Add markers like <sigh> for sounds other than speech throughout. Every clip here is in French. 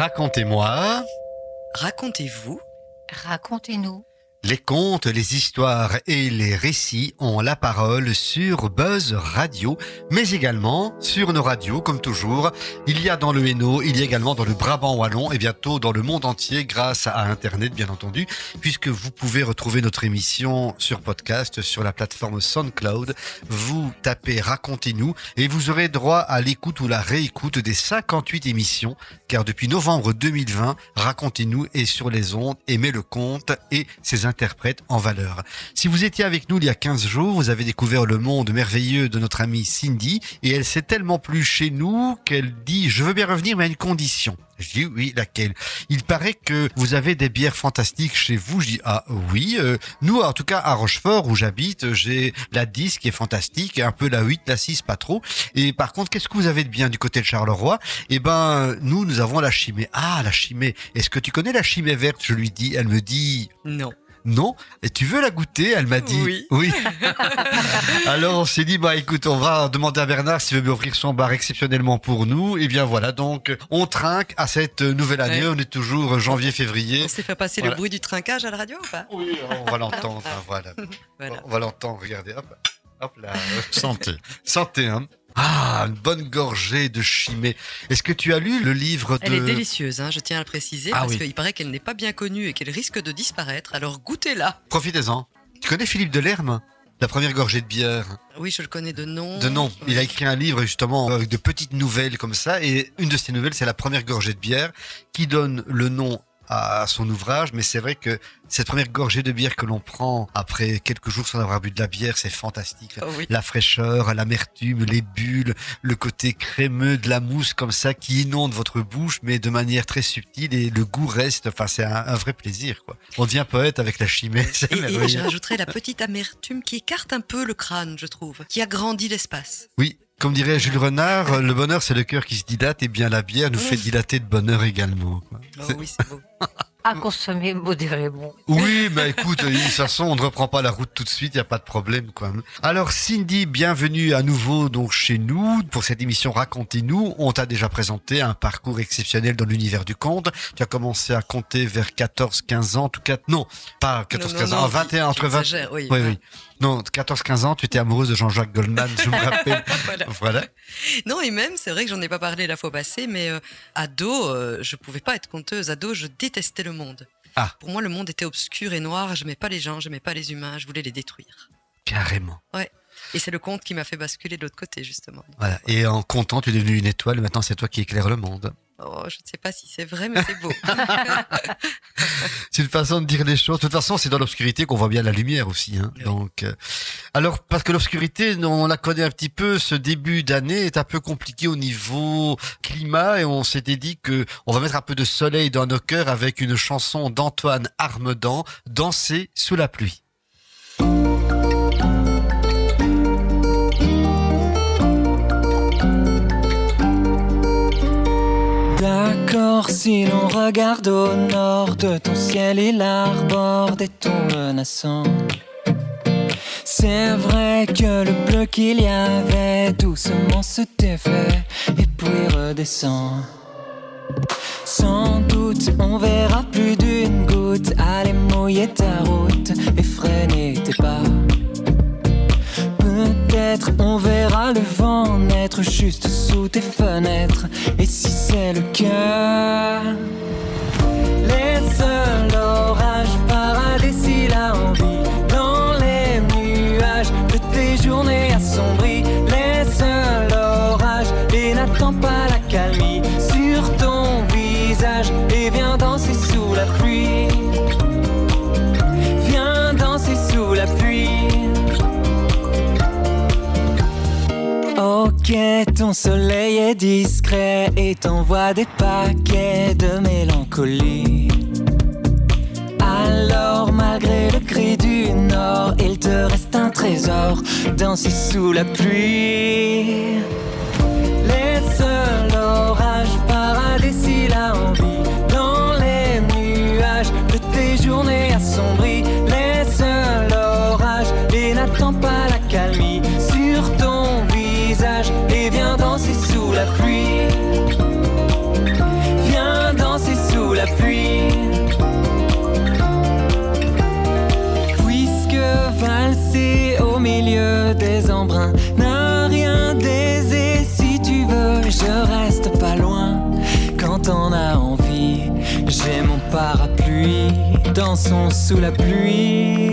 Racontez-moi. Racontez-vous. Racontez-nous. Les contes, les histoires et les récits ont la parole sur Buzz Radio, mais également sur nos radios, comme toujours. Il y a dans le Hainaut, il y a également dans le Brabant Wallon et bientôt dans le monde entier grâce à Internet, bien entendu, puisque vous pouvez retrouver notre émission sur podcast sur la plateforme SoundCloud. Vous tapez Racontez-nous et vous aurez droit à l'écoute ou la réécoute des 58 émissions, car depuis novembre 2020, Racontez-nous est sur les ondes, aimez le conte et ses interprète en valeur. Si vous étiez avec nous il y a 15 jours, vous avez découvert le monde merveilleux de notre amie Cindy et elle s'est tellement plu chez nous qu'elle dit je veux bien revenir mais à une condition. Je dis oui, laquelle? Il paraît que vous avez des bières fantastiques chez vous. Je dis ah oui. Euh, nous, en tout cas à Rochefort où j'habite, j'ai la 10 qui est fantastique, un peu la 8, la 6 pas trop. Et par contre, qu'est-ce que vous avez de bien du côté de Charleroi? Eh ben, nous, nous avons la chimée. Ah, la chimée. Est-ce que tu connais la chimée verte? Je lui dis. Elle me dit Non. Non. Et tu veux la goûter Elle m'a dit Oui. Oui. <laughs> Alors on s'est dit bah écoute, on va demander à Bernard s'il veut bien offrir son bar exceptionnellement pour nous. Et bien voilà, donc on trinque à cette nouvelle année. Ouais. On est toujours janvier-février. On s'est fait passer Voilà. le bruit du trinquage à la radio ou pas Oui, on va l'entendre. hein, voilà. <laughs> Voilà. On va l'entendre. Regardez, hop, hop là. Santé. Santé, hein. Ah, une bonne gorgée de chimée. Est-ce que tu as lu le livre de Elle est délicieuse, hein, je tiens à le préciser, Ah parce oui. qu'il paraît qu'elle n'est pas bien connue et qu'elle risque de disparaître. Alors goûtez-la. Profitez-en. Tu connais Philippe Delerme La première gorgée de bière? Oui, je le connais de nom. De nom. Il a écrit un livre justement avec de petites nouvelles comme ça. Et une de ces nouvelles, c'est la première gorgée de bière qui donne le nom à son ouvrage. Mais c'est vrai que cette première gorgée de bière que l'on prend après quelques jours sans avoir bu de la bière, c'est fantastique. Oh oui. La fraîcheur, l'amertume, les bulles, le côté crémeux de la mousse comme ça qui inonde votre bouche, mais de manière très subtile et le goût reste. Enfin, c'est un, un vrai plaisir. Quoi. On devient poète avec la chimée. Et, <laughs> et rajouterai la petite amertume qui écarte un peu le crâne, je trouve, qui agrandit l'espace. Oui, comme dirait Jules Renard, le bonheur c'est le cœur qui se dilate et bien la bière nous fait dilater de bonheur également. quoi. Oh oui, c'est beau. <laughs> À consommer modérément. Oui, mais écoute, de toute façon, on ne reprend pas la route tout de suite, il n'y a pas de problème. quoi. Alors Cindy, bienvenue à nouveau donc chez nous pour cette émission Racontez-nous. On t'a déjà présenté un parcours exceptionnel dans l'univers du conte. Tu as commencé à compter vers 14-15 ans, en tout cas, non, pas 14-15 Non, non, ans, non, 21, entre 20... j'exagère, oui. Oui, oui. Non, 14-15 ans, tu étais amoureuse de Jean-Jacques Goldman, je me rappelle. Voilà. Voilà. Non, et même, c'est vrai que j'en ai pas parlé la fois passée, mais euh, ado, euh, je pouvais pas être conteuse. Ado, je détestais le monde. Ah. Pour moi, le monde était obscur et noir. J'aimais pas les gens, j'aimais pas les humains, je voulais les détruire. Carrément. Et c'est le conte qui m'a fait basculer de l'autre côté, justement. Voilà. Et en comptant, tu es devenu une étoile. Maintenant, c'est toi qui éclaires le monde. Oh, je ne sais pas si c'est vrai, mais c'est beau. <laughs> C'est une façon de dire les choses. De toute façon, c'est dans l'obscurité qu'on voit bien la lumière aussi. Hein. Oui. Donc, euh, alors parce que l'obscurité, on la connaît un petit peu. Ce début d'année est un peu compliqué au niveau climat et on s'était dit que on va mettre un peu de soleil dans nos cœurs avec une chanson d'Antoine Armedan, Danser sous la pluie. Si l'on regarde au nord de ton ciel, il arbore des tons menaçants. C'est vrai que le bleu qu'il y avait doucement se défait et puis redescend. Sans doute, on verra plus d'une goutte aller mouiller ta route et freiner tes pas. Peut-être on verra le vent naître juste sous tes fenêtres. Et si c'est le cas, Ton soleil est discret et t'envoie des paquets de mélancolie. Alors, malgré le cri du nord, il te reste un trésor, danser sous la pluie. Sous la pluie.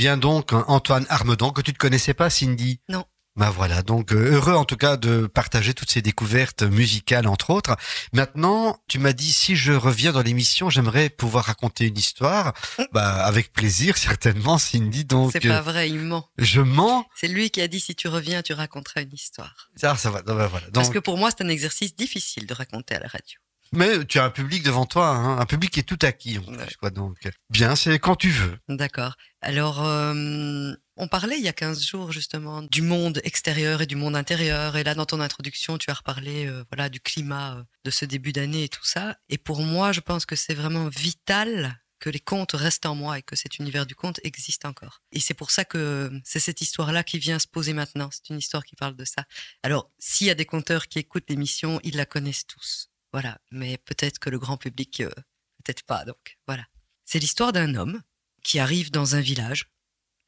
Bien donc, Antoine Armedan, que tu ne connaissais pas, Cindy Non. Bah voilà, donc euh, heureux en tout cas de partager toutes ces découvertes musicales entre autres. Maintenant, tu m'as dit si je reviens dans l'émission, j'aimerais pouvoir raconter une histoire. Bah avec plaisir <laughs> certainement, Cindy. Donc C'est pas vrai, il ment. je mens. C'est lui qui a dit si tu reviens, tu raconteras une histoire. Ah, ça va. bah, voilà. Parce Donc, que pour moi, c'est un exercice difficile de raconter à la radio. Mais tu as un public devant toi, hein, un public qui est tout acquis en plus, Ouais. quoi. Donc bien, c'est quand tu veux. D'accord. Alors, euh, on parlait il y a 15 jours justement du monde extérieur et du monde intérieur. Et là, dans ton introduction, tu as reparlé euh, voilà, du climat euh, de ce début d'année et tout ça. Et pour moi, je pense que c'est vraiment vital que les contes restent en moi et que cet univers du conte existe encore. Et c'est pour ça que c'est cette histoire-là qui vient se poser maintenant. C'est une histoire qui parle de ça. Alors, s'il y a des conteurs qui écoutent l'émission, ils la connaissent tous. Voilà. Mais peut-être que le grand public, euh, peut-être pas. Donc, voilà. C'est l'histoire d'un homme qui arrive dans un village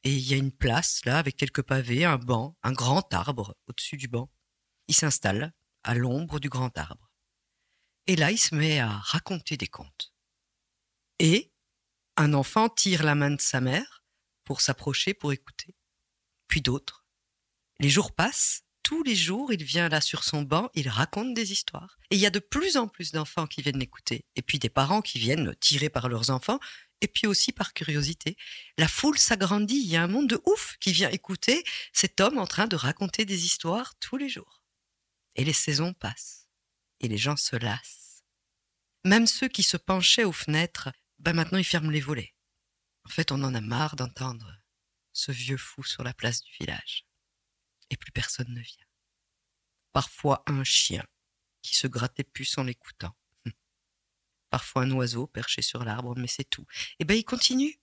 et il y a une place là avec quelques pavés, un banc, un grand arbre au-dessus du banc. Il s'installe à l'ombre du grand arbre. Et là, il se met à raconter des contes. Et un enfant tire la main de sa mère pour s'approcher, pour écouter. Puis d'autres. Les jours passent. Tous les jours, il vient là sur son banc, il raconte des histoires. Et il y a de plus en plus d'enfants qui viennent l'écouter. Et puis des parents qui viennent tirés par leurs enfants et puis aussi par curiosité. La foule s'agrandit, il y a un monde de ouf qui vient écouter cet homme en train de raconter des histoires tous les jours. Et les saisons passent, et les gens se lassent. Même ceux qui se penchaient aux fenêtres, ben maintenant ils ferment les volets. En fait, on en a marre d'entendre ce vieux fou sur la place du village. Et plus personne ne vient. Parfois un chien qui se grattait plus en l'écoutant <laughs> parfois un oiseau perché sur l'arbre, mais c'est tout. Et ben il continue.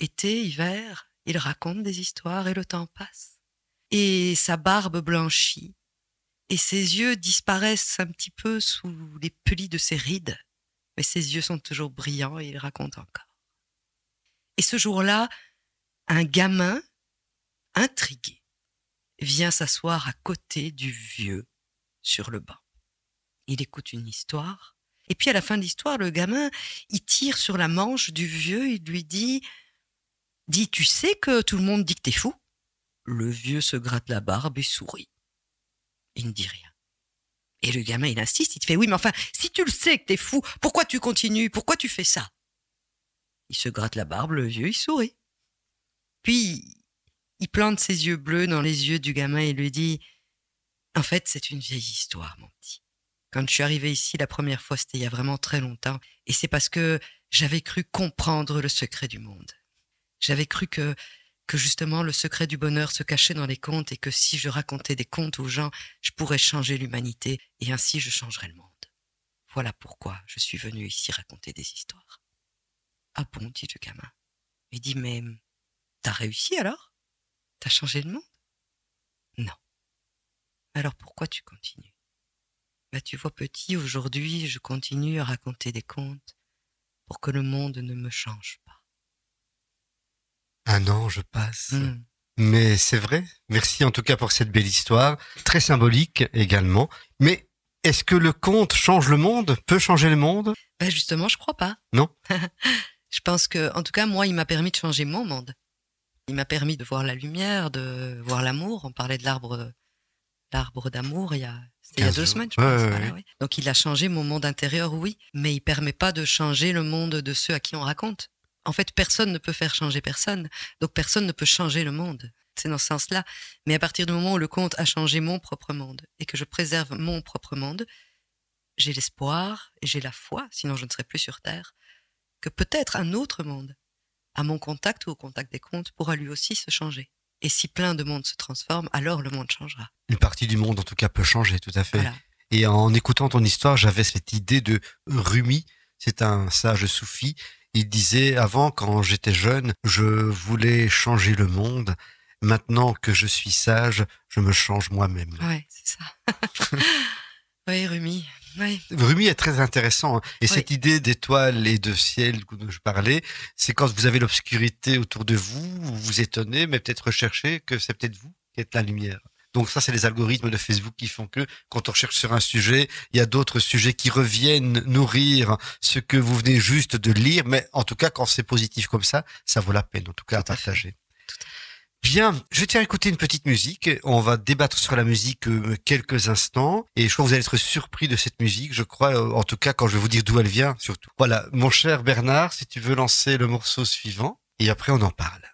Été, hiver, il raconte des histoires et le temps passe. Et sa barbe blanchit, et ses yeux disparaissent un petit peu sous les plis de ses rides, mais ses yeux sont toujours brillants et il raconte encore. Et ce jour-là, un gamin, intrigué, vient s'asseoir à côté du vieux sur le banc. Il écoute une histoire, et puis à la fin de l'histoire, le gamin, il tire sur la manche du vieux, il lui dit Dis, tu sais que tout le monde dit que t'es fou? Le vieux se gratte la barbe et sourit. Il ne dit rien. Et le gamin, il insiste, il te fait Oui, mais enfin, si tu le sais que t'es fou, pourquoi tu continues? Pourquoi tu fais ça? Il se gratte la barbe, le vieux, il sourit. Puis, il plante ses yeux bleus dans les yeux du gamin et lui dit En fait, c'est une vieille histoire, mon petit. Quand je suis arrivé ici la première fois, c'était il y a vraiment très longtemps. Et c'est parce que j'avais cru comprendre le secret du monde. J'avais cru que, que justement le secret du bonheur se cachait dans les contes et que si je racontais des contes aux gens, je pourrais changer l'humanité et ainsi je changerais le monde. Voilà pourquoi je suis venu ici raconter des histoires. Ah bon, dit le gamin. Il dit, mais t'as réussi alors? T'as changé le monde? Non. Alors pourquoi tu continues? Bah, tu vois, petit, aujourd'hui, je continue à raconter des contes pour que le monde ne me change pas. Un an, je passe. Hmm. Mais c'est vrai. Merci en tout cas pour cette belle histoire, très symbolique également. Mais est-ce que le conte change le monde? Peut changer le monde? Bah, justement, je crois pas. Non? <laughs> je pense que, en tout cas, moi, il m'a permis de changer mon monde. Il m'a permis de voir la lumière, de voir l'amour. On parlait de l'arbre, l'arbre d'amour il y a, c'était il y a 15 deux jours. semaines, je pense. ouais, Voilà, ouais. oui. Donc, il a changé mon monde intérieur, oui, mais il permet pas de changer le monde de ceux à qui on raconte. En fait, personne ne peut faire changer personne. Donc, personne ne peut changer le monde. C'est dans ce sens-là. Mais à partir du moment où le conte a changé mon propre monde et que je préserve mon propre monde, j'ai l'espoir et j'ai la foi, sinon je ne serais plus sur Terre, que peut-être un autre monde, à mon contact ou au contact des contes, pourra lui aussi se changer. Et si plein de mondes se transforment, alors le monde changera. Une partie du monde en tout cas peut changer, tout à fait. Voilà. Et en écoutant ton histoire, j'avais cette idée de Rumi. C'est un sage soufi. Il disait avant, quand j'étais jeune, je voulais changer le monde. Maintenant que je suis sage, je me change moi-même. Ouais, c'est ça. <laughs> oui, Rumi. Oui. Rumi est très intéressant. hein. Et Oui. cette idée d'étoiles et de ciel dont je parlais, c'est quand vous avez l'obscurité autour de vous, vous vous étonnez, mais peut-être recherchez que c'est peut-être vous qui êtes la lumière. Donc ça, c'est les algorithmes de Facebook qui font que quand on cherche sur un sujet, il y a d'autres sujets qui reviennent nourrir ce que vous venez juste de lire. Mais en tout cas, quand c'est positif comme ça, ça vaut la peine, en tout cas, à partager. Bien, je vais te faire écouter une petite musique. On va débattre sur la musique euh, quelques instants. Et je crois que vous allez être surpris de cette musique. Je crois, euh, en tout cas, quand je vais vous dire d'où elle vient, surtout. Voilà, mon cher Bernard, si tu veux lancer le morceau suivant. Et après, on en parle.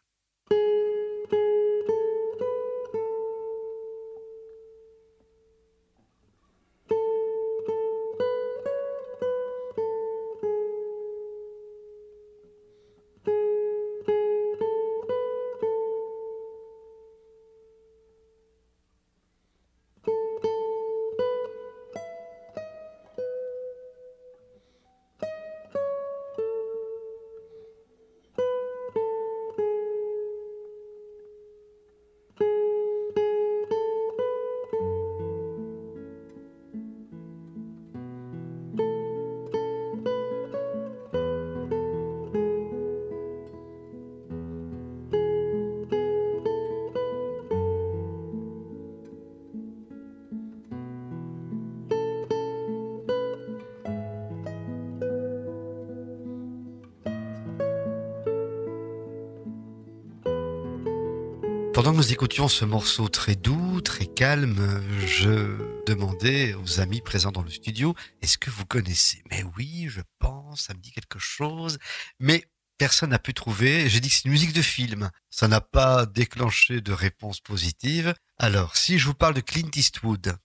Pendant que nous écoutions ce morceau très doux, très calme, je demandais aux amis présents dans le studio, est-ce que vous connaissez? Mais oui, je pense, ça me dit quelque chose. Mais personne n'a pu trouver. J'ai dit que c'est une musique de film. Ça n'a pas déclenché de réponse positive. Alors, si je vous parle de Clint Eastwood,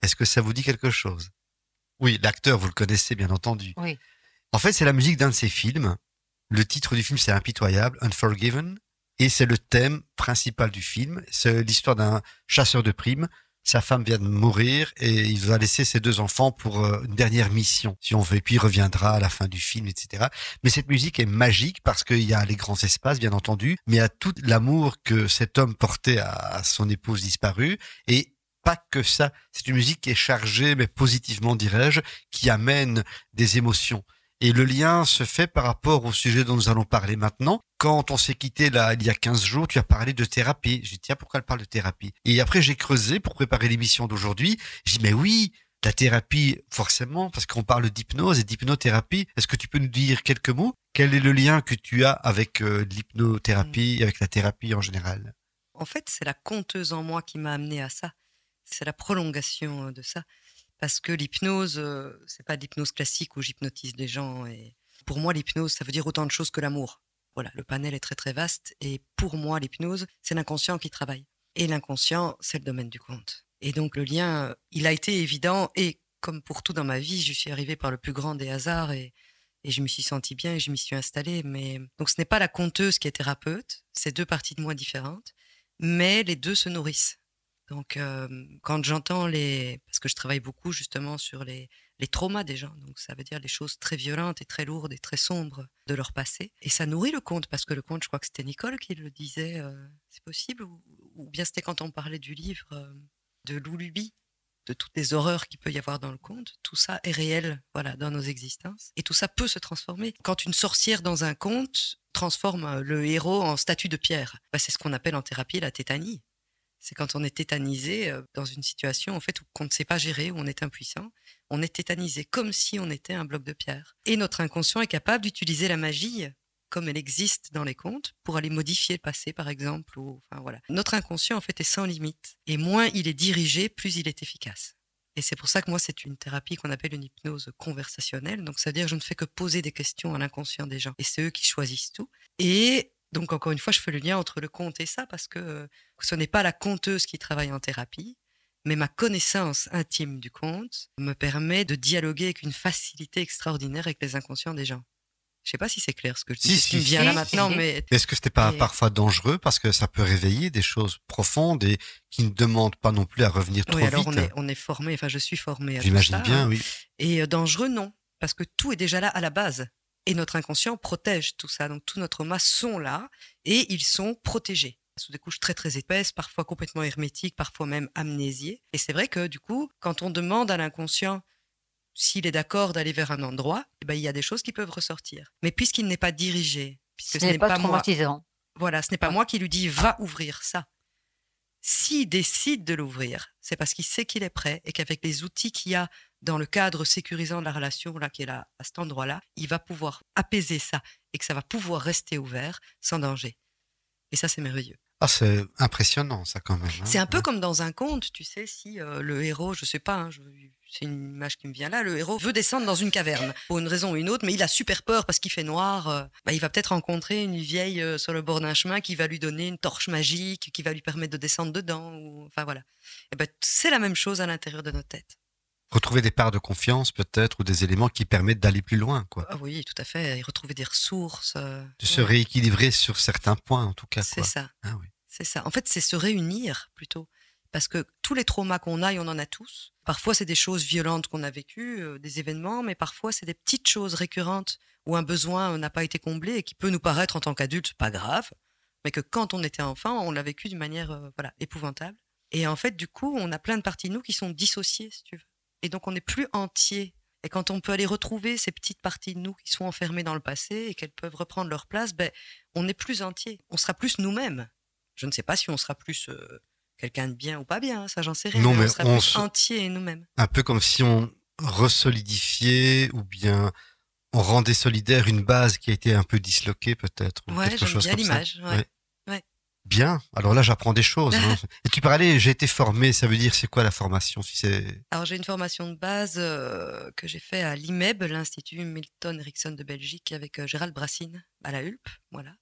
est-ce que ça vous dit quelque chose? Oui, l'acteur, vous le connaissez bien entendu. Oui. En fait, c'est la musique d'un de ses films. Le titre du film, c'est Impitoyable, Unforgiven. Et c'est le thème principal du film. C'est l'histoire d'un chasseur de primes. Sa femme vient de mourir et il va laisser ses deux enfants pour euh, une dernière mission, si on veut. Et puis il reviendra à la fin du film, etc. Mais cette musique est magique parce qu'il y a les grands espaces, bien entendu, mais a tout l'amour que cet homme portait à, à son épouse disparue. Et pas que ça. C'est une musique qui est chargée, mais positivement, dirais-je, qui amène des émotions. Et le lien se fait par rapport au sujet dont nous allons parler maintenant. Quand on s'est quitté là, il y a 15 jours, tu as parlé de thérapie. J'ai dit, tiens, pourquoi elle parle de thérapie? Et après, j'ai creusé pour préparer l'émission d'aujourd'hui. J'ai dit, mais oui, la thérapie, forcément, parce qu'on parle d'hypnose et d'hypnothérapie. Est-ce que tu peux nous dire quelques mots? Quel est le lien que tu as avec euh, l'hypnothérapie, et avec la thérapie en général? En fait, c'est la conteuse en moi qui m'a amené à ça. C'est la prolongation euh, de ça. Parce que l'hypnose, euh, c'est pas l'hypnose classique où j'hypnotise les gens. Et pour moi, l'hypnose, ça veut dire autant de choses que l'amour. Voilà, le panel est très très vaste. Et pour moi, l'hypnose, c'est l'inconscient qui travaille. Et l'inconscient, c'est le domaine du conte. Et donc le lien, euh, il a été évident. Et comme pour tout dans ma vie, je suis arrivée par le plus grand des hasards et, et je me suis sentie bien et je m'y suis installée. Mais donc ce n'est pas la conteuse qui est thérapeute, c'est deux parties de moi différentes, mais les deux se nourrissent. Donc, quand j'entends les. Parce que je travaille beaucoup justement sur les, les traumas des gens. Donc, ça veut dire les choses très violentes et très lourdes et très sombres de leur passé. Et ça nourrit le conte, parce que le conte, je crois que c'était Nicole qui le disait, c'est possible ou, bien c'était quand on parlait du livre de Loulubi, de toutes les horreurs qu'il peut y avoir dans le conte. Tout ça est réel, voilà, dans nos existences. Et tout ça peut se transformer. Quand une sorcière dans un conte transforme le héros en statue de pierre, bah, c'est ce qu'on appelle en thérapie la tétanie. C'est quand on est tétanisé euh, dans une situation en fait qu'on ne sait pas gérer, où on est impuissant. On est tétanisé comme si on était un bloc de pierre. Et notre inconscient est capable d'utiliser la magie comme elle existe dans les contes pour aller modifier le passé par exemple. Ou, enfin, voilà. Notre inconscient en fait est sans limite. Et moins il est dirigé, plus il est efficace. Et c'est pour ça que moi, c'est une thérapie qu'on appelle une hypnose conversationnelle. Donc, ça veut dire que je ne fais que poser des questions à l'inconscient des gens. Et c'est eux qui choisissent tout. Et donc, encore une fois, je fais le lien entre le conte et ça parce que euh, ce n'est pas la conteuse qui travaille en thérapie, mais ma connaissance intime du conte me permet de dialoguer avec une facilité extraordinaire avec les inconscients des gens. Je sais pas si c'est clair ce que je Si, dis, ce si, qui me si, vient là si, maintenant, si. mais Est-ce que c'était pas Et- parfois dangereux parce que ça peut réveiller des choses profondes et qui ne demandent pas non plus à revenir trop oui, alors vite? on est, on est formé, enfin je suis formé à tout J'imagine bien, hein. oui. Et euh, dangereux, non, parce que tout est déjà là à la base. Et notre inconscient protège tout ça. Donc tous nos traumas sont là et ils sont protégés sous des couches très très épaisses, parfois complètement hermétiques, parfois même amnésiées. Et c'est vrai que du coup, quand on demande à l'inconscient s'il est d'accord d'aller vers un endroit, eh ben, il y a des choses qui peuvent ressortir. Mais puisqu'il n'est pas dirigé, puisque Ce n'est pas, moi, traumatisant. voilà, ce n'est pas moi qui lui dis va ouvrir ça. S'il décide de l'ouvrir, c'est parce qu'il sait qu'il est prêt et qu'avec les outils qu'il y a dans le cadre sécurisant de la relation là qui est là à cet endroit-là, il va pouvoir apaiser ça et que ça va pouvoir rester ouvert sans danger. Et ça c'est merveilleux. Ah, c'est impressionnant, ça, quand même. hein. C'est un peu Ouais. comme dans un conte, tu sais, si euh, le héros, je sais pas, hein, je- c'est une image qui me vient là, le héros veut descendre dans une caverne pour une raison ou une autre, mais il a super peur parce qu'il fait noir. euh, bah, il va peut-être rencontrer une vieille euh, sur le bord d'un chemin qui va lui donner une torche magique, qui va lui permettre de descendre dedans. Ou, enfin voilà. Et ben, c'est la même chose à l'intérieur de nos têtes. Retrouver des parts de confiance, peut-être, ou des éléments qui permettent d'aller plus loin, quoi. Ah oui, tout à fait. Et retrouver des ressources. euh, De se ouais, rééquilibrer sur certains points, en tout cas, c'est ça. Ah oui. C'est ça. En fait, c'est se réunir plutôt. Parce que tous les traumas qu'on a, et on en a tous. Parfois, c'est des choses violentes qu'on a vécues, euh, des événements, mais parfois, c'est des petites choses récurrentes où un besoin n'a pas été comblé et qui peut nous paraître en tant qu'adulte pas grave, mais que quand on était enfant, on l'a vécu d'une manière euh, voilà, épouvantable. Et en fait, du coup, on a plein de parties de nous qui sont dissociées, si tu veux. Et donc, on n'est plus entier. Et quand on peut aller retrouver ces petites parties de nous qui sont enfermées dans le passé et qu'elles peuvent reprendre leur place, ben, on n'est plus entier. On sera plus nous-mêmes. Je ne sais pas si on sera plus euh, quelqu'un de bien ou pas bien, hein, ça j'en sais rien. Non, mais mais on sera on plus se- entier nous-mêmes. Un peu comme si on resolidifiait ou bien on rendait solidaire une base qui a été un peu disloquée, peut-être. ou Ouais, quelque chose bien l'image. Ouais. Ouais. Bien. Alors là, j'apprends des choses. hein. <laughs> Et tu parlais, j'ai été formé. Ça veut dire, c'est quoi la formation si c'est Alors j'ai une formation de base euh, que j'ai fait à l'IMEB, l'Institut Milton Erickson de Belgique, avec euh, Gérald Brassine à la Hulpe, voilà,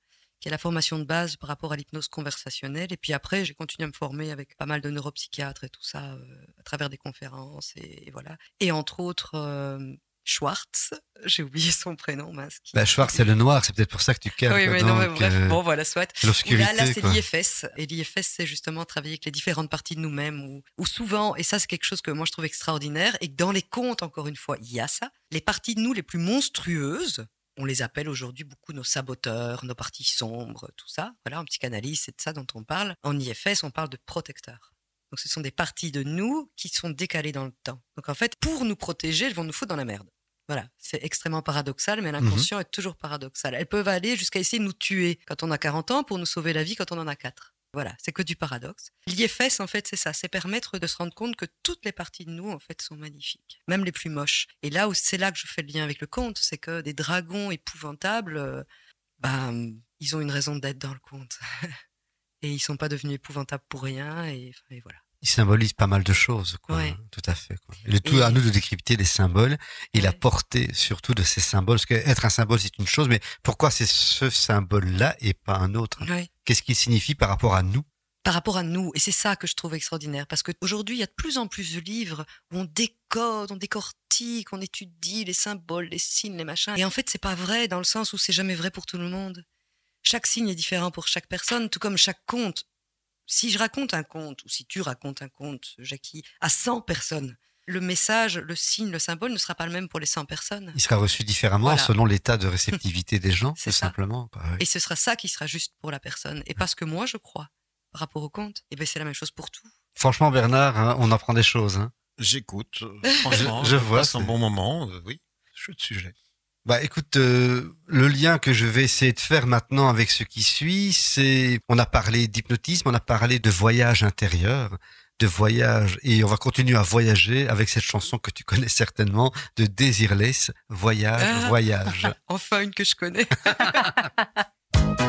qui est la formation de base par rapport à l'hypnose conversationnelle. Et puis après, j'ai continué à me former avec pas mal de neuropsychiatres et tout ça euh, à travers des conférences et, et voilà. Et entre autres, Schwartz, j'ai oublié son prénom, qui- Bah, Schwarz, c'est le noir. C'est peut-être pour ça que tu calmes. Oui, mais non, mais Donc, bref, euh, bon, voilà, soit. l'obscurité. là, là c'est l'IFS. Et l'IFS, c'est justement travailler avec les différentes parties de nous-mêmes. Ou ou souvent, et ça, c'est quelque chose que moi, je trouve extraordinaire, et que dans les contes, encore une fois, il y a ça. Les parties de nous les plus monstrueuses, on les appelle aujourd'hui beaucoup nos saboteurs, nos parties sombres, tout ça. Voilà, en psychanalyse, c'est de ça dont on parle. En IFS, on parle de protecteurs. Donc, ce sont des parties de nous qui sont décalées dans le temps. Donc, en fait, pour nous protéger, elles vont nous foutre dans la merde. Voilà, c'est extrêmement paradoxal, mais l'inconscient est toujours paradoxal. Elles peuvent aller jusqu'à essayer de nous tuer quand on a 40 ans pour nous sauver la vie quand on en a 4. Voilà, c'est que du paradoxe. L'IFS, en fait, c'est ça, c'est permettre de se rendre compte que toutes les parties de nous, en fait, sont magnifiques, même les plus moches. Et là où c'est là que je fais le lien avec le conte, c'est que des dragons épouvantables, euh, ben, ils ont une raison d'être dans le conte. <laughs> et ils sont pas devenus épouvantables pour rien, et voilà. Il symbolise pas mal de choses, quoi. Ouais. Tout à fait. Quoi. Et le tout Et- à nous de décrypter les symboles et la portée surtout de ces symboles. Parce qu'être un symbole, c'est une chose, mais pourquoi c'est ce symbole-là et pas un autre? Ouais. Qu'est-ce qu'il signifie par rapport à nous? Par rapport à nous. Et c'est ça que je trouve extraordinaire. Parce qu'aujourd'hui, il y a de plus en plus de livres où on décode, on décortique, on étudie les symboles, les signes, les machins. Et en fait, c'est pas vrai dans le sens où c'est jamais vrai pour tout le monde. Chaque signe est différent pour chaque personne, tout comme chaque conte. Si je raconte un conte, ou si tu racontes un conte, Jackie, à 100 personnes, le message, le signe, le symbole ne sera pas le même pour les 100 personnes. Il sera reçu différemment Voilà. selon l'état de réceptivité des gens, <laughs> C'est tout ça. simplement. oui. Et ce sera ça qui sera juste pour la personne. Et parce que moi, je crois, par rapport au conte, et ben c'est la même chose pour tout. Franchement, Bernard, hein, on apprend des choses. hein. J'écoute. euh, <laughs> Franchement, Je- je, je vois, passe un c'est- bon moment. euh, oui, chouette sujet. Bah écoute, euh, le lien que je vais essayer de faire maintenant avec ce qui suit, c'est on a parlé d'hypnotisme, on a parlé de voyage intérieur, de voyage, et on va continuer à voyager avec cette chanson que tu connais certainement de Desireless, Voyage, Ah. Voyage. <laughs> Enfin, une que je connais. <laughs>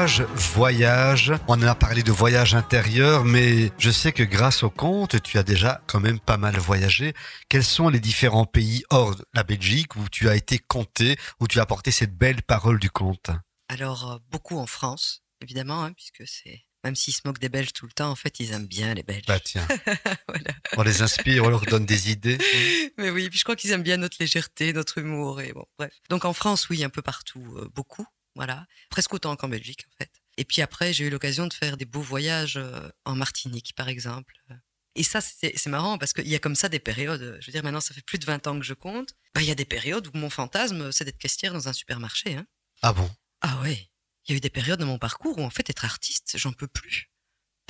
Voyage, voyage. On a parlé de voyage intérieur, mais je sais que grâce au conte, tu as déjà quand même pas mal voyagé. Quels sont les différents pays hors la Belgique où tu as été compté, où tu as apporté cette belle parole du conte? Alors, euh, beaucoup en France, évidemment, hein, puisque c'est. Même s'ils se moquent des Belges tout le temps, en fait, ils aiment bien les Belges. Bah tiens, <laughs> Voilà. on les inspire, on leur donne des idées. <laughs> Mais oui, puis je crois qu'ils aiment bien notre légèreté, notre humour et bon, bref. Donc en France, oui, un peu partout, euh, beaucoup, voilà, presque autant qu'en Belgique en fait. Et puis après, j'ai eu l'occasion de faire des beaux voyages euh, en Martinique, par exemple. Et ça, c'est marrant parce qu'il y a comme ça des périodes. Je veux dire, maintenant, ça fait plus de 20 ans que je compte. Bah, Il y a des périodes où mon fantasme, c'est d'être caissière dans un supermarché. Hein. Ah bon? Ah ouais. Il y a eu des périodes dans mon parcours où en fait, être artiste, j'en peux plus.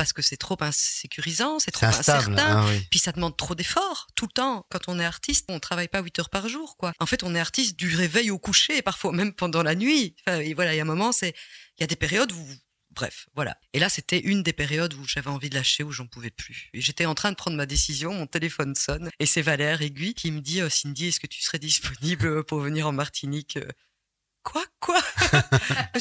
Parce que c'est trop insécurisant, c'est trop instable. incertain. hein, oui. Puis ça demande trop d'efforts tout le temps. Quand on est artiste, on travaille pas 8 heures par jour, quoi. En fait, on est artiste du réveil au coucher, parfois même pendant la nuit. Enfin, et voilà, il y a un moment, c'est, il y a des périodes où, bref, voilà. Et là, c'était une des périodes où j'avais envie de lâcher, où j'en pouvais plus. Et j'étais en train de prendre ma décision, mon téléphone sonne, et c'est Valère Aiguille qui me dit, euh, Cindy, est-ce que tu serais disponible pour venir en Martinique euh, Quoi? Quoi? <laughs>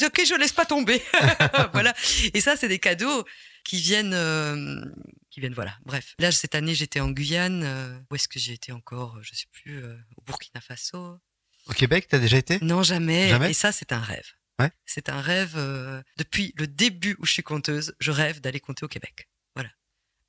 Ok, je laisse pas tomber. <laughs> voilà. Et ça, c'est des cadeaux qui viennent, euh, qui viennent, voilà. Bref. Là, cette année, j'étais en Guyane. euh, où est-ce que j'ai été encore Je sais plus. euh, au Burkina Faso. Au Québec, t'as déjà été? Non, jamais. Jamais? Et ça, c'est un rêve. Ouais. C'est un rêve. euh, depuis le début où je suis conteuse, je rêve d'aller compter au Québec.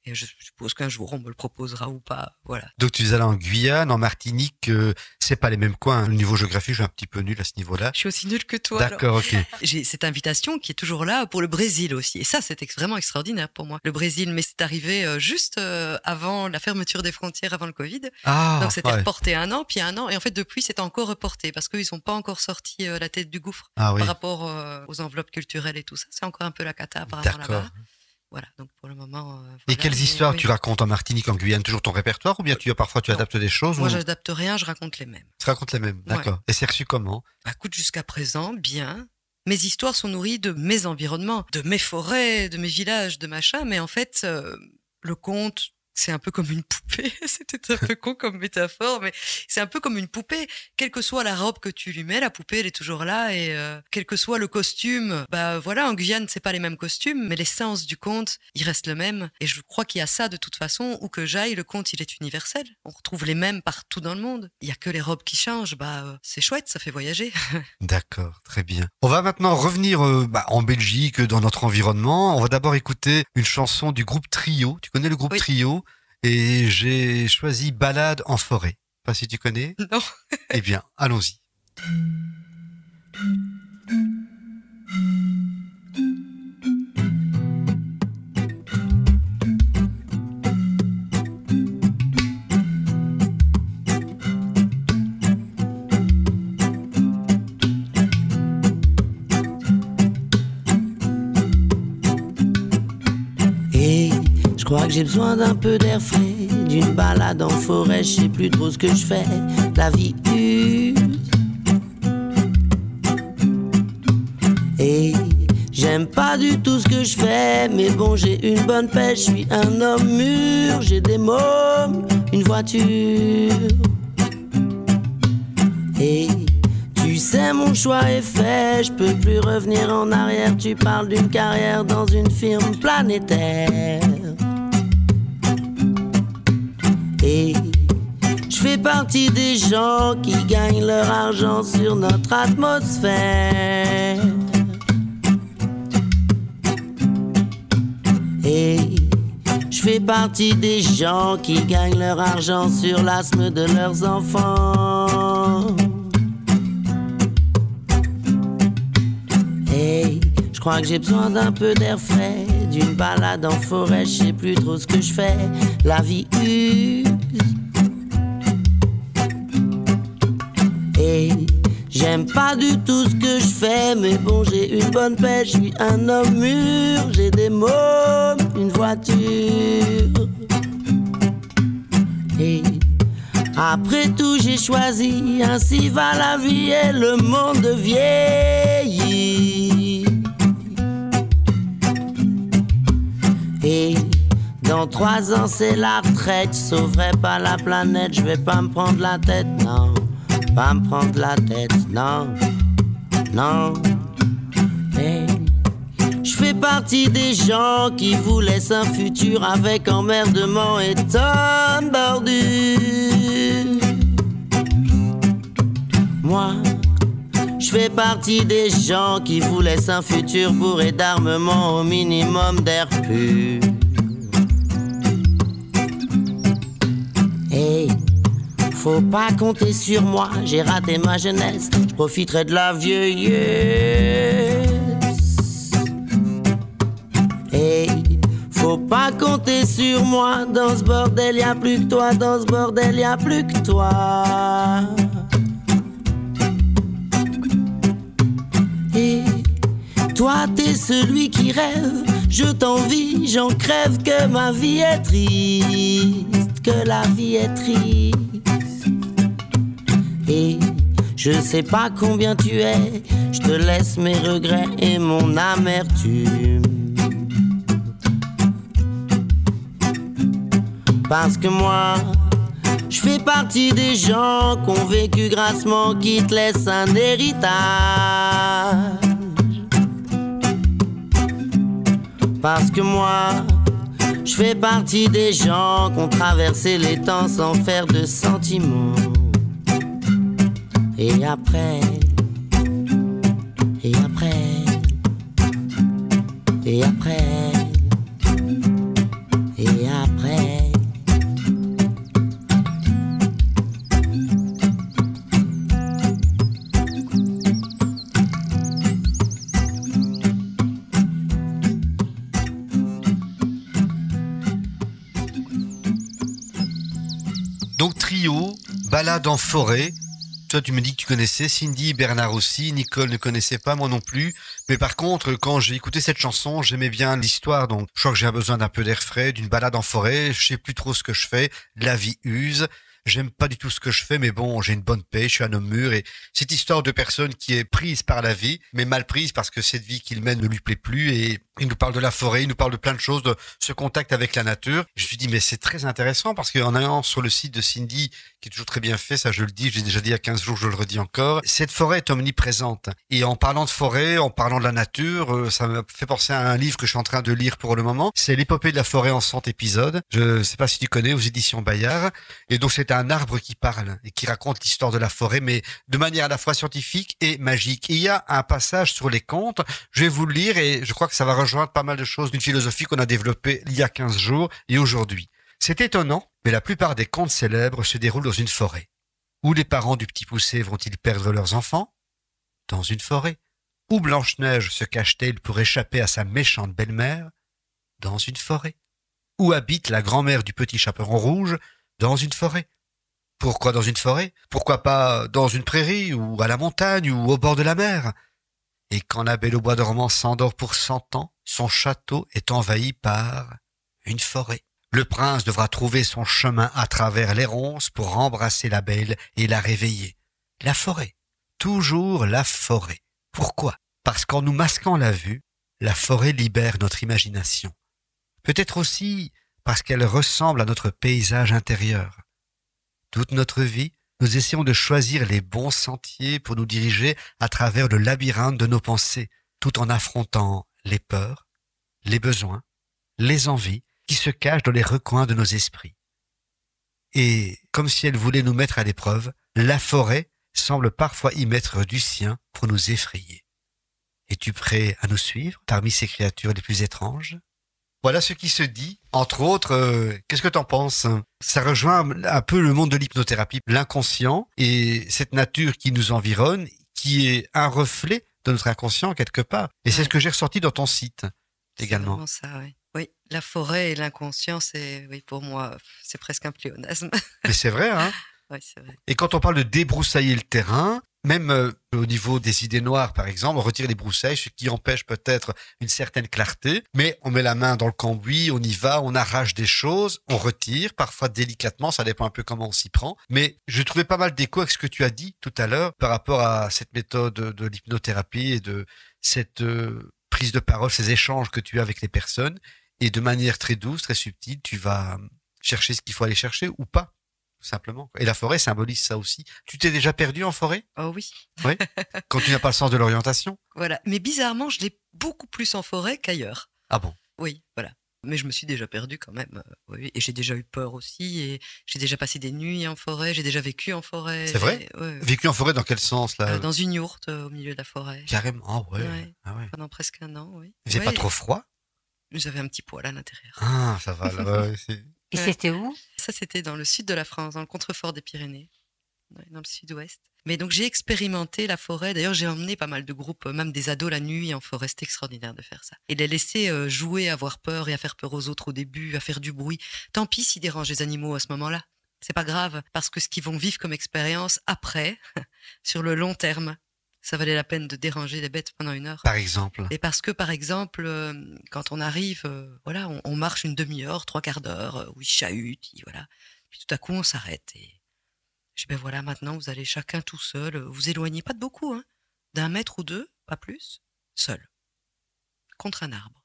Et je suppose qu'un jour, on me le proposera ou pas. Voilà. Donc tu es allé en Guyane, en Martinique, euh, c'est pas les mêmes coins. Le niveau géographie, je suis un petit peu nul à ce niveau-là. Je suis aussi nulle que toi. D'accord, ok. <laughs> J'ai cette invitation qui est toujours là pour le Brésil aussi. Et ça, c'était vraiment extraordinaire pour moi. Le Brésil, mais c'est arrivé euh, juste euh, avant la fermeture des frontières, avant le Covid. Ah, Donc c'était ouais. reporté un an, puis un an. Et en fait, depuis, c'est encore reporté parce qu'ils sont pas encore sortis euh, la tête du gouffre ah oui. par rapport aux enveloppes culturelles et tout ça. C'est encore un peu la cata D'accord. là-bas. Voilà. Donc pour le moment. euh, Et quelles histoires oui. tu racontes en Martinique, en Guyane Toujours ton répertoire ou bien tu parfois tu Non. adaptes des choses Moi, ou j'adapte rien, je raconte les mêmes. tu racontes les mêmes D'accord. Et c'est reçu comment? Bah, écoute, jusqu'à présent, bien. Mes histoires sont nourries de mes environnements, de mes forêts, de mes villages, de machin. Mais en fait, euh, le conte, c'est un peu comme une poupée. <laughs> C'était un peu con comme métaphore, mais c'est un peu comme une poupée. Quelle que soit la robe que tu lui mets, la poupée, elle est toujours là. Et euh, quel que soit le costume, bah voilà, en Guyane, c'est pas les mêmes costumes, mais l'essence du conte, il reste le même. Et je crois qu'il y a ça de toute façon. Où que j'aille, le conte, il est universel. On retrouve les mêmes partout dans le monde. Il y a que les robes qui changent. Bah, euh, c'est chouette, ça fait voyager. <laughs> D'accord, très bien. On va maintenant revenir euh, bah, en Belgique, dans notre environnement. On va d'abord écouter une chanson du groupe Trio. Tu connais le groupe Oui. Trio? Et j'ai choisi Balade en forêt. Pas si tu connais non. <laughs> Eh bien, allons-y. Crois que j'ai besoin d'un peu d'air frais, d'une balade en forêt, je sais plus trop ce que je fais. La vie use. Et j'aime pas du tout ce que je fais, mais bon, j'ai une bonne pêche, je suis un homme mûr, j'ai des mômes, une voiture. Et tu sais, mon choix est fait, je peux plus revenir en arrière. Tu parles d'une carrière dans une firme planétaire. Et je fais partie des gens qui gagnent leur argent sur notre atmosphère. Et je fais partie des gens qui gagnent leur argent sur l'asthme de leurs enfants. Hey, je crois que j'ai besoin d'un peu d'air frais, d'une balade en forêt, je sais plus trop ce que je fais. La vie use. J'aime pas du tout ce que je fais, mais bon, j'ai une bonne pêche, je suis un homme mûr, j'ai des mômes, une voiture. Et après tout, j'ai choisi, ainsi va la vie et le monde vieillit. Et dans trois ans, c'est la retraite, je sauverai pas la planète, je vais pas me prendre la tête, non, pas me prendre la tête, non, non. Je fais partie des gens qui vous laissent un futur avec emmerdement et tonne bordure. Moi, je fais partie des gens qui vous laissent un futur bourré d'armement au minimum d'air pur. Faut pas compter sur moi, j'ai raté ma jeunesse, je profiterai de la vieillesse. Hey, faut pas compter sur moi, dans ce bordel y a plus que toi, dans ce bordel y a plus que toi. Et toi t'es celui qui rêve, je t'envie, j'en crève que ma vie est triste, que la vie est triste. Je sais pas combien tu es, je te laisse mes regrets et mon amertume. Parce que moi, je fais partie des gens qui ont vécu grassement, qui te laissent un héritage. Parce que moi, je fais partie des gens qui ont traversé les temps sans faire de sentiments. Et après, et après, et après, et après. Donc trio, balade en forêt. Toi, tu me dis que tu connaissais Cindy, Bernard aussi, Nicole ne connaissait pas, moi non plus. Mais par contre, quand j'ai écouté cette chanson, j'aimais bien l'histoire. Donc, je crois que j'ai besoin d'un peu d'air frais, d'une balade en forêt. Je sais plus trop ce que je fais. La vie use. J'aime pas du tout ce que je fais, mais bon, j'ai une bonne paix, je suis un homme mûr et cette histoire de personne qui est prise par la vie, mais mal prise parce que cette vie qu'il mène ne lui plaît plus et il nous parle de la forêt, il nous parle de plein de choses, de ce contact avec la nature. Je me suis dit, mais c'est très intéressant parce qu'en allant sur le site de Cindy, qui est toujours très bien fait, ça je le dis, j'ai déjà dit il y a 15 jours, je le redis encore, cette forêt est omniprésente. Et en parlant de forêt, en parlant de la nature, euh, ça me fait penser à un livre que je suis en train de lire pour le moment. C'est l'épopée de la forêt en 100 épisodes. Je sais pas si tu connais, aux éditions Bayard. Et donc c'est un arbre qui parle et qui raconte l'histoire de la forêt, mais de manière à la fois scientifique et magique. Il y a un passage sur les contes, je vais vous le lire et je crois que ça va rejoindre pas mal de choses d'une philosophie qu'on a développée il y a 15 jours et aujourd'hui. C'est étonnant, mais la plupart des contes célèbres se déroulent dans une forêt. Où les parents du petit poussé vont-ils perdre leurs enfants? Dans une forêt. Où Blanche-Neige se cache-t-elle pour échapper à sa méchante belle-mère? Dans une forêt. Où habite la grand-mère du petit chaperon rouge? Dans une forêt. Pourquoi dans une forêt? Pourquoi pas dans une prairie ou à la montagne ou au bord de la mer? Et quand la belle au bois dormant s'endort pour cent ans, son château est envahi par une forêt. Le prince devra trouver son chemin à travers les ronces pour embrasser la belle et la réveiller. La forêt. Toujours la forêt. Pourquoi? Parce qu'en nous masquant la vue, la forêt libère notre imagination. Peut-être aussi parce qu'elle ressemble à notre paysage intérieur. Toute notre vie, nous essayons de choisir les bons sentiers pour nous diriger à travers le labyrinthe de nos pensées, tout en affrontant les peurs, les besoins, les envies qui se cachent dans les recoins de nos esprits. Et, comme si elle voulait nous mettre à l'épreuve, la forêt semble parfois y mettre du sien pour nous effrayer. Es-tu prêt à nous suivre parmi ces créatures les plus étranges? Voilà ce qui se dit. Entre autres, euh, qu'est-ce que t'en penses? Ça rejoint un peu le monde de l'hypnothérapie, l'inconscient et cette nature qui nous environne, qui est un reflet de notre inconscient quelque part. Et c'est ce que j'ai ressorti dans ton site également. ça, oui. Oui, la forêt et l'inconscient, c'est, oui, pour moi, c'est presque un pléonasme. <laughs> Mais c'est vrai, hein oui, c'est vrai. Et quand on parle de débroussailler le terrain, même euh, au niveau des idées noires, par exemple, on retire les broussailles, ce qui empêche peut-être une certaine clarté, mais on met la main dans le cambouis, on y va, on arrache des choses, on retire, parfois délicatement, ça dépend un peu comment on s'y prend. Mais je trouvais pas mal d'écho avec ce que tu as dit tout à l'heure par rapport à cette méthode de l'hypnothérapie et de cette euh, de parole, ces échanges que tu as avec les personnes. Et de manière très douce, très subtile, tu vas chercher ce qu'il faut aller chercher ou pas tout simplement. Et la forêt symbolise ça aussi. Tu t'es déjà perdu en forêt? Oh oui. <laughs> quand tu n'as pas le sens de l'orientation? Voilà. Mais bizarrement, je l'ai beaucoup plus en forêt qu'ailleurs. Ah bon? Oui, voilà. Mais je me suis déjà perdue quand même. euh, oui, et j'ai déjà eu peur aussi. Et j'ai déjà passé des nuits en forêt. J'ai déjà vécu en forêt. C'est vrai? Et- ouais, ouais. Vécu en forêt dans quel sens là? Euh, Dans une yourte euh, au milieu de la forêt. Carrément. Ah ouais. Ouais. Ah ouais. Pendant presque un an, oui. Il faisait pas trop froid? J'avais un petit poil à l'intérieur. Ah, ça va. Là, Et c'était où? Ça, c'était dans le sud de la France, dans le contrefort des Pyrénées, dans le sud-ouest. Mais donc, j'ai expérimenté la forêt. D'ailleurs, j'ai emmené pas mal de groupes, euh, même des ados la nuit en forêt. C'est extraordinaire de faire ça. Et les laisser euh, jouer, à avoir peur et à faire peur aux autres au début, à faire du bruit. Tant pis s'ils dérangent les animaux à ce moment-là. C'est pas grave, parce que ce qu'ils vont vivre comme expérience après, <laughs> sur le long terme, ça valait la peine de déranger les bêtes pendant une heure. Par exemple. Et parce que, par exemple, euh, quand on arrive, euh, voilà, on, on marche une demi-heure, trois quarts d'heure, euh, où il chahute, il- voilà. Puis tout à coup, on s'arrête. Et je dis, ben voilà, maintenant, vous allez chacun tout seul, euh, vous éloignez pas de beaucoup, hein, d'un mètre ou deux, pas plus, seul, contre un arbre.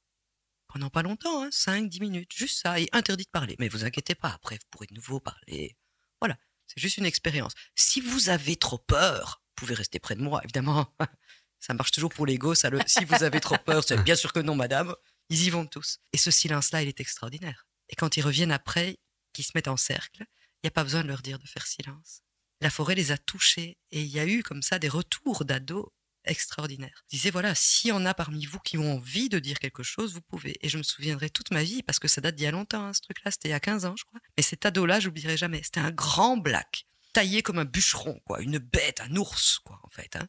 Pendant pas longtemps, hein, 5, 10 minutes, juste ça, et interdit de parler. Mais vous inquiétez pas, après, vous pourrez de nouveau parler. Voilà, c'est juste une expérience. Si vous avez trop peur, vous pouvez rester près de moi, évidemment. <laughs> Ça marche toujours pour l'ego, ça. Le... Si vous avez trop peur, c'est bien sûr que non, madame. Ils y vont tous. Et ce silence-là, il est extraordinaire. Et quand ils reviennent après, qu'ils se mettent en cercle, n'y a pas besoin de leur dire de faire silence. La forêt les a touchés et il y a eu comme ça des retours d'ados extraordinaires. Ils disaient voilà, s'il y en a parmi vous qui ont envie de dire quelque chose, vous pouvez. Et je me souviendrai toute ma vie parce que ça date d'il y a longtemps, hein, ce truc-là, c'était il y a 15 ans, je crois. Mais cet ado-là, j'oublierai jamais. C'était un grand black, taillé comme un bûcheron, quoi, une bête, un ours, quoi, en fait. Hein.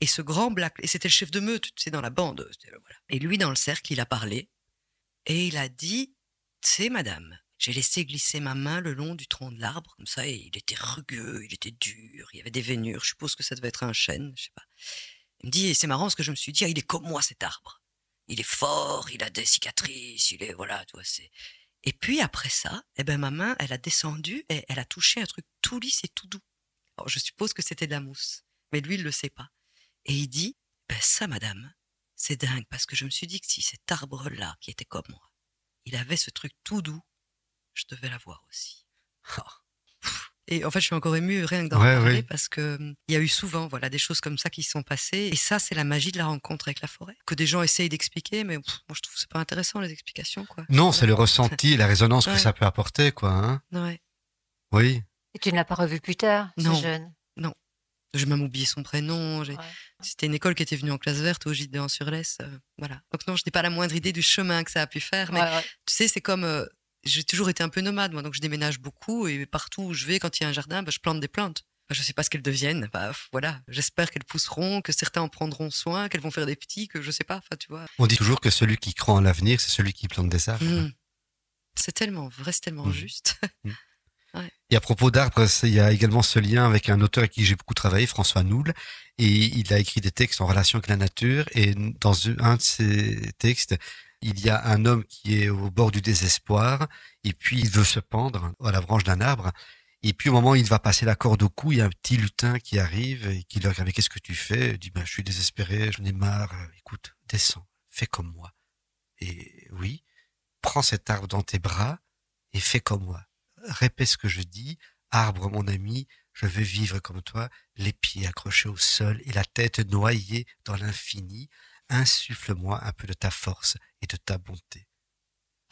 Et ce grand black, et c'était le chef de meute, tu sais, dans la bande. Et lui, dans le cercle, il a parlé et il a dit, sais, madame, j'ai laissé glisser ma main le long du tronc de l'arbre, comme ça, et il était rugueux, il était dur, il y avait des vénures, je suppose que ça devait être un chêne, je sais pas. Il me dit, et c'est marrant ce que je me suis dit, ah, il est comme moi cet arbre. Il est fort, il a des cicatrices, il est, voilà, tu vois, c'est. Et puis après ça, eh ben, ma main, elle a descendu et elle a touché un truc tout lisse et tout doux. Alors, je suppose que c'était de la mousse, mais lui, il le sait pas. Et il dit, ben ça, madame, c'est dingue, parce que je me suis dit que si cet arbre-là, qui était comme moi, il avait ce truc tout doux, je devais l'avoir aussi. <laughs> Et en fait, je suis encore émue rien que d'en Ouais, parler oui. parce que hum, il y a eu souvent, voilà, des choses comme ça qui se sont passées. Et ça, c'est la magie de la rencontre avec la forêt. Que des gens essayent d'expliquer, mais pff, moi, je trouve que c'est pas intéressant, les explications, quoi. Non, c'est le ressenti la résonance que ça peut apporter, quoi. Hein Ouais. oui. Et tu ne l'as pas revu plus tard, ce Non. jeune? J'ai même oublié son prénom. Ouais. C'était une école qui était venue en classe verte au gîte de Anse-sur-Lesse. euh, voilà. Donc non, je n'ai pas la moindre idée du chemin que ça a pu faire. Mais Ouais, ouais. tu sais, c'est comme... euh, j'ai toujours été un peu nomade, moi. Donc je déménage beaucoup. Et partout où je vais, quand il y a un jardin, bah, je plante des plantes. Bah, je sais pas ce qu'elles deviennent. Bah, voilà. J'espère qu'elles pousseront, que certains en prendront soin, qu'elles vont faire des petits, que je sais pas. Enfin, tu vois. On dit toujours que celui qui croit en l'avenir, c'est celui qui plante des arbres. Mm. C'est tellement vrai, c'est tellement Mhm. juste. <laughs> Et à propos d'arbres, il y a également ce lien avec un auteur avec qui j'ai beaucoup travaillé, François Noul, et il a écrit des textes en relation avec la nature, et dans un de ses textes, il y a un homme qui est au bord du désespoir, et puis il veut se pendre à la branche d'un arbre, et puis au moment où il va passer la corde au cou, il y a un petit lutin qui arrive et qui lui regarde, mais qu'est-ce que tu fais? Il dit, ben, je suis désespéré, j'en ai marre, écoute, descends, fais comme moi. Et oui, prends cet arbre dans tes bras et fais comme moi. Répète ce que je dis, arbre mon ami, je veux vivre comme toi, les pieds accrochés au sol et la tête noyée dans l'infini. Insuffle-moi un peu de ta force et de ta bonté.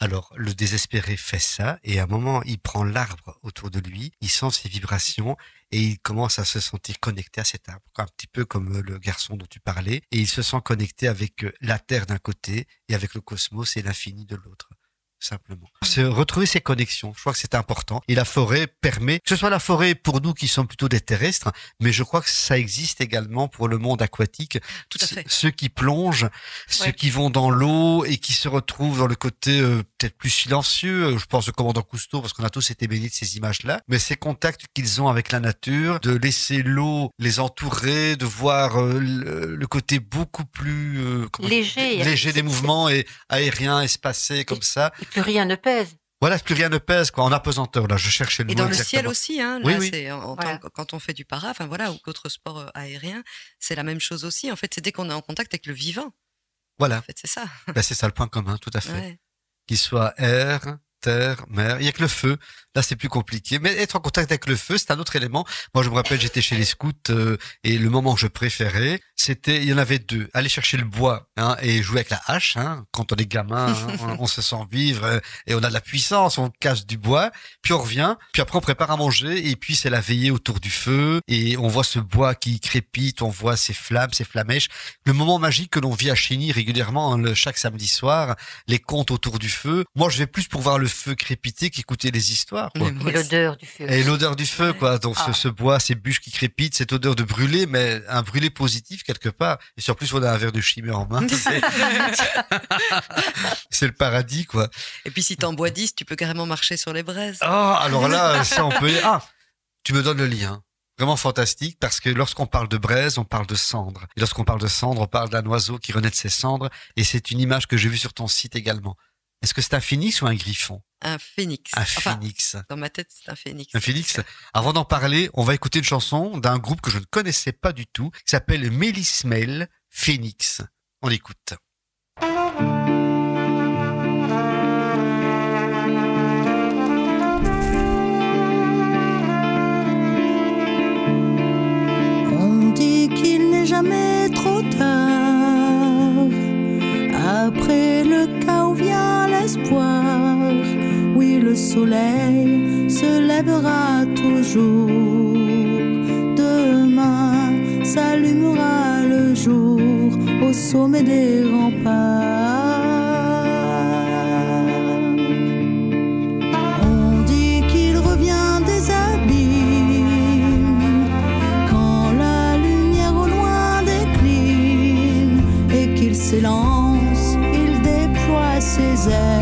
Alors, le désespéré fait ça, et à un moment, il prend l'arbre autour de lui, il sent ses vibrations, et il commence à se sentir connecté à cet arbre, un petit peu comme euh, le garçon dont tu parlais, et il se sent connecté avec euh, la Terre d'un côté, et avec le cosmos et l'infini de l'autre simplement. Se retrouver ces connexions, je crois que c'est important. Et la forêt permet, que ce soit la forêt pour nous qui sommes plutôt des terrestres, mais je crois que ça existe également pour le monde aquatique. Tout à fait. Ceux qui plongent, ceux qui vont dans l'eau et qui se retrouvent dans le côté euh, peut-être plus silencieux. Je pense au commandant Cousteau parce qu'on a tous été bénis de ces images-là. Mais ces contacts qu'ils ont avec la nature, de laisser l'eau les entourer, de voir euh, le, le côté beaucoup plus euh, Léger. léger des mouvements et aérien, espacé comme ça. Et plus rien ne pèse. Voilà, plus rien ne pèse, quoi, en apesanteur, là, je cherchais le Et mot dans le exactement. ciel aussi, hein, Oui, là, oui. c'est en- en Voilà. tant que- quand on fait du para, enfin voilà, ou d'autres sports euh, aériens, c'est la même chose aussi. En fait, c'est dès qu'on est en contact avec le vivant. Voilà, En fait, c'est ça. Ben, c'est ça le point commun, tout à fait. Ouais. Qu'il soit air, terre, mer, il y a que le feu. Là, c'est plus compliqué. Mais être en contact avec le feu, c'est un autre élément. Moi, je me rappelle, j'étais chez les scouts euh, et le moment que je préférais, c'était, il y en avait deux. Aller chercher le bois hein, et jouer avec la hache. Hein. Quand on est gamin, hein, <laughs> on, on se sent vivre euh, et on a de la puissance, on cache du bois. Puis on revient, puis après on prépare à manger et puis c'est la veillée autour du feu et on voit ce bois qui crépite, on voit ces flammes, ces flamèches. Le moment magique que l'on vit à Chigny régulièrement, hein, le, chaque samedi soir, les contes autour du feu. Moi, je vais plus pour voir le feu crépiter qu'écouter les histoires. Quoi. Et l'odeur du feu. Et l'odeur du feu, quoi. Donc ce, Ah. ce bois, ces bûches qui crépitent, cette odeur de brûlé, mais un brûlé positif quelque part. Et sur plus, on a un verre de chimie en main. <laughs> C'est- <laughs> C'est le paradis, quoi. Et puis si t'en bois 10, tu peux carrément marcher sur les braises. Ah, alors là, <laughs> ça, on peut. Ah, tu me donnes le lien. Vraiment fantastique parce que lorsqu'on parle de braise, on parle de cendre. Et lorsqu'on parle de cendre, on parle d'un oiseau qui renaît de ses cendres. Et c'est une image que j'ai vue sur ton site également. Est-ce que c'est un phénix ou un griffon? Un phénix. Un Enfin, phénix. dans ma tête, c'est un phénix. Un phénix? Avant d'en parler, on va écouter une chanson d'un groupe que je ne connaissais pas du tout, qui s'appelle Mélismel Phoenix. On l'écoute. On dit qu'il n'est jamais trop tard. Après le soleil se lèvera toujours. Demain s'allumera le jour au sommet des remparts. On dit qu'il revient des abîmes quand la lumière au loin décline et qu'il s'élance, il déploie ses ailes.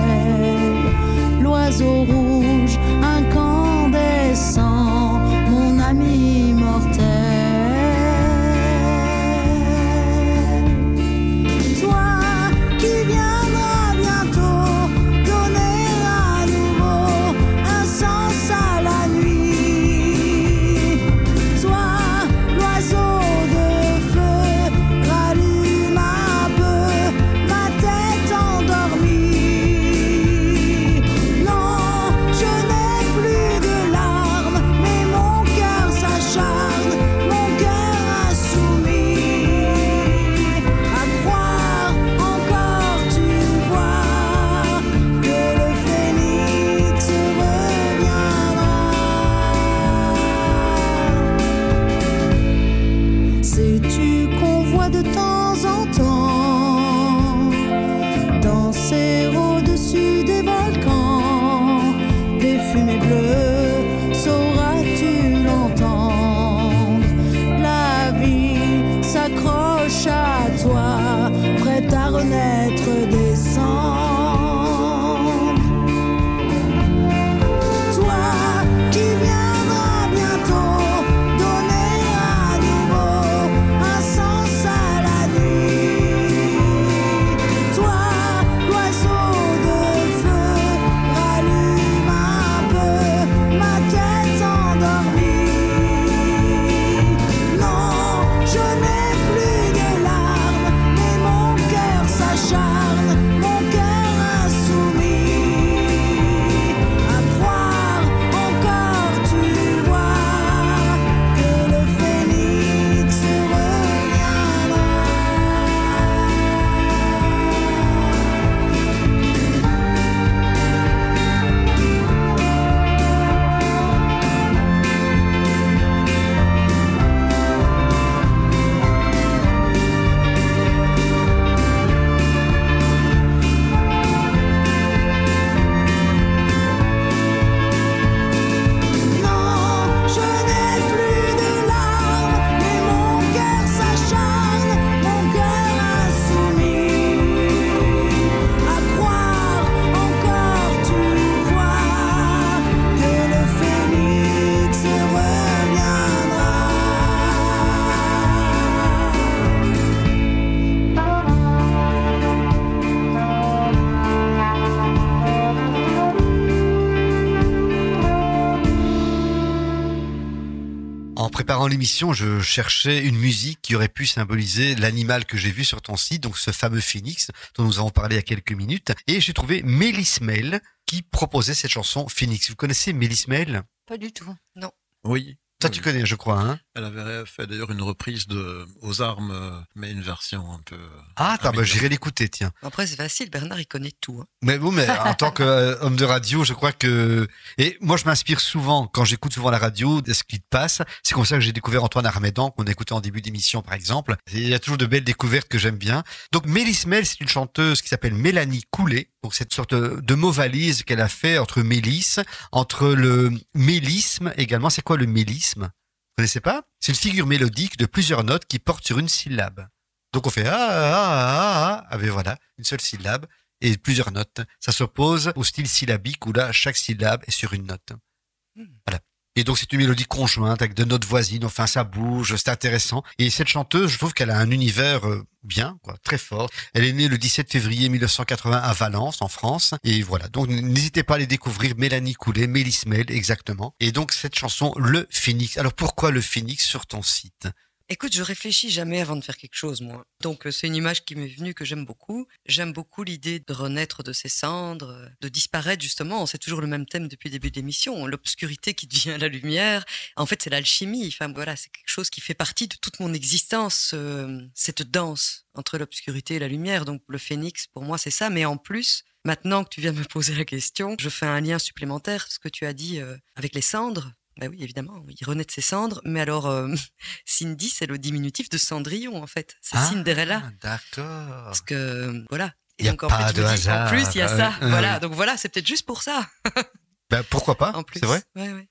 L'émission, je cherchais une musique qui aurait pu symboliser l'animal que j'ai vu sur ton site, donc ce fameux phoenix dont nous avons parlé il y a quelques minutes. Et j'ai trouvé Mélis Mail qui proposait cette chanson Phoenix. Vous connaissez Mélis Mail Pas du tout. Oui. Toi, oui. tu connais, je crois, hein Elle avait fait d'ailleurs une reprise de Aux armes, euh, mais une version un peu. Ah, attends, bah, j'irai l'écouter, tiens. Après, c'est facile, Bernard, il connaît tout. hein. Mais bon, mais en tant qu'homme de radio, je crois que et moi je m'inspire souvent quand j'écoute souvent la radio de ce qui te passe. C'est comme ça que j'ai découvert Antoine Armédan qu'on a écouté en début d'émission par exemple. Et il y a toujours de belles découvertes que j'aime bien. Donc Mélis Mel, c'est une chanteuse qui s'appelle Mélanie Coulet. Donc cette sorte de mot valise qu'elle a fait entre Mélis, entre le mélisme également. C'est quoi le mélisme? Vous connaissez pas? C'est une figure mélodique de plusieurs notes qui portent sur une syllabe. Donc on fait ah ah ah ah, ah, ah ben voilà, une seule syllabe et plusieurs notes. Ça s'oppose au style syllabique où là, chaque syllabe est sur une note. Hmm. Voilà. Et donc, c'est une mélodie conjointe avec de notes voisines. Enfin, ça bouge, c'est intéressant. Et cette chanteuse, je trouve qu'elle a un univers euh, bien, quoi, très fort. Elle est née le 17 février 1980 à Valence, en France. Et voilà. Donc, n'hésitez pas à aller découvrir Mélanie Coulet, Mélis Mel, exactement. Et donc, cette chanson, Le Phoenix. Alors, pourquoi Le Phoenix sur ton site? Écoute, je réfléchis jamais avant de faire quelque chose, moi. Donc, euh, c'est une image qui m'est venue que j'aime beaucoup. J'aime beaucoup l'idée de renaître de ses cendres, euh, de disparaître, justement. C'est toujours le même thème depuis le début de l'émission. L'obscurité qui <laughs> devient la lumière. En fait, c'est l'alchimie. Enfin, voilà, c'est quelque chose qui fait partie de toute mon existence, euh, cette danse entre l'obscurité et la lumière. Donc, le phénix, pour moi, c'est ça. Mais en plus, maintenant que tu viens de me poser la question, je fais un lien supplémentaire. Ce que tu as dit euh, avec les cendres. Ben oui, évidemment, il renaît de ses cendres. Mais alors, euh, <laughs> Cindy, c'est le diminutif de Cendrillon, en fait. C'est Cinderella. Ah, D'accord. Parce que, euh, voilà. Et Y a donc, en pas fait, de dis, hasard. En plus, il y a ça. ah voilà. Donc voilà, c'est peut-être juste pour ça. <laughs> Ben, pourquoi pas en plus. C'est vrai Ouais, ouais.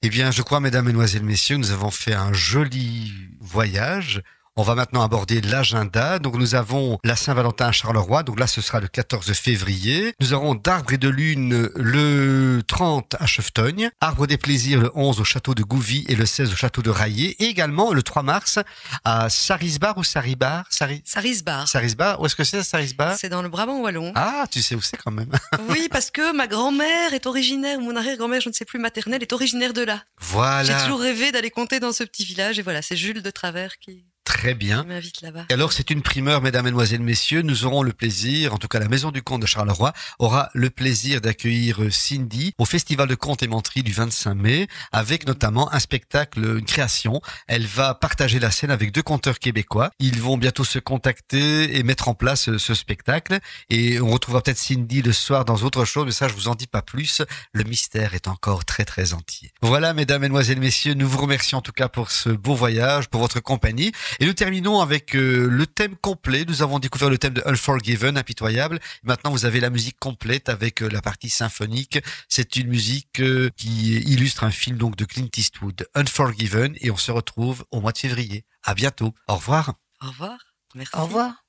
Eh bien, je crois, mesdames, mesdemoiselles, messieurs, nous avons fait un joli voyage. On va maintenant aborder l'agenda. Donc, nous avons la Saint-Valentin à Charleroi. Donc là, ce sera le 14 février. Nous aurons d'Arbre et de Lune le 30 à Cheftogne. Arbre des Plaisirs le 11 au château de Gouvy et le 16 au château de Raillé. Et également le 3 mars à Sarisbar ou Saribar? Sari... Sarisbar. Sarisbar Où est-ce que c'est, Sarisbar? C'est dans le Brabant wallon. Ah, tu sais où c'est quand même. <laughs> Oui, parce que ma grand-mère est originaire, ou mon arrière-grand-mère, je ne sais plus, maternelle, est originaire de là. J'ai Voilà. toujours rêvé d'aller compter dans ce petit village. Et voilà, c'est Jules de Travers qui, Très bien. qui m'invite là-bas. Et alors, c'est une primeur, mesdames, mesdemoiselles, messieurs. Nous aurons le plaisir, en tout cas la Maison du Conte de Charleroi, aura le plaisir d'accueillir euh, Cindy au Festival de Conte et Menterie du 25 mai, avec notamment un spectacle, une création. Elle va partager la scène avec deux conteurs québécois. Ils vont bientôt se contacter et mettre en place euh, ce spectacle. Et on retrouvera peut-être Cindy le soir dans autre chose, mais ça, je vous en dis pas plus. Le mystère est encore très, très entier. Voilà, mesdames, mesdemoiselles, messieurs, nous vous remercions en tout cas pour ce beau voyage, pour votre compagnie. Et nous terminons avec euh, le thème complet. Nous avons découvert le thème de Unforgiven, impitoyable. Maintenant, vous avez la musique complète avec euh, la partie symphonique. C'est une musique euh, qui illustre un film donc de Clint Eastwood, Unforgiven, et on se retrouve au mois de février. À bientôt. Au revoir. Au revoir. Merci. Au revoir.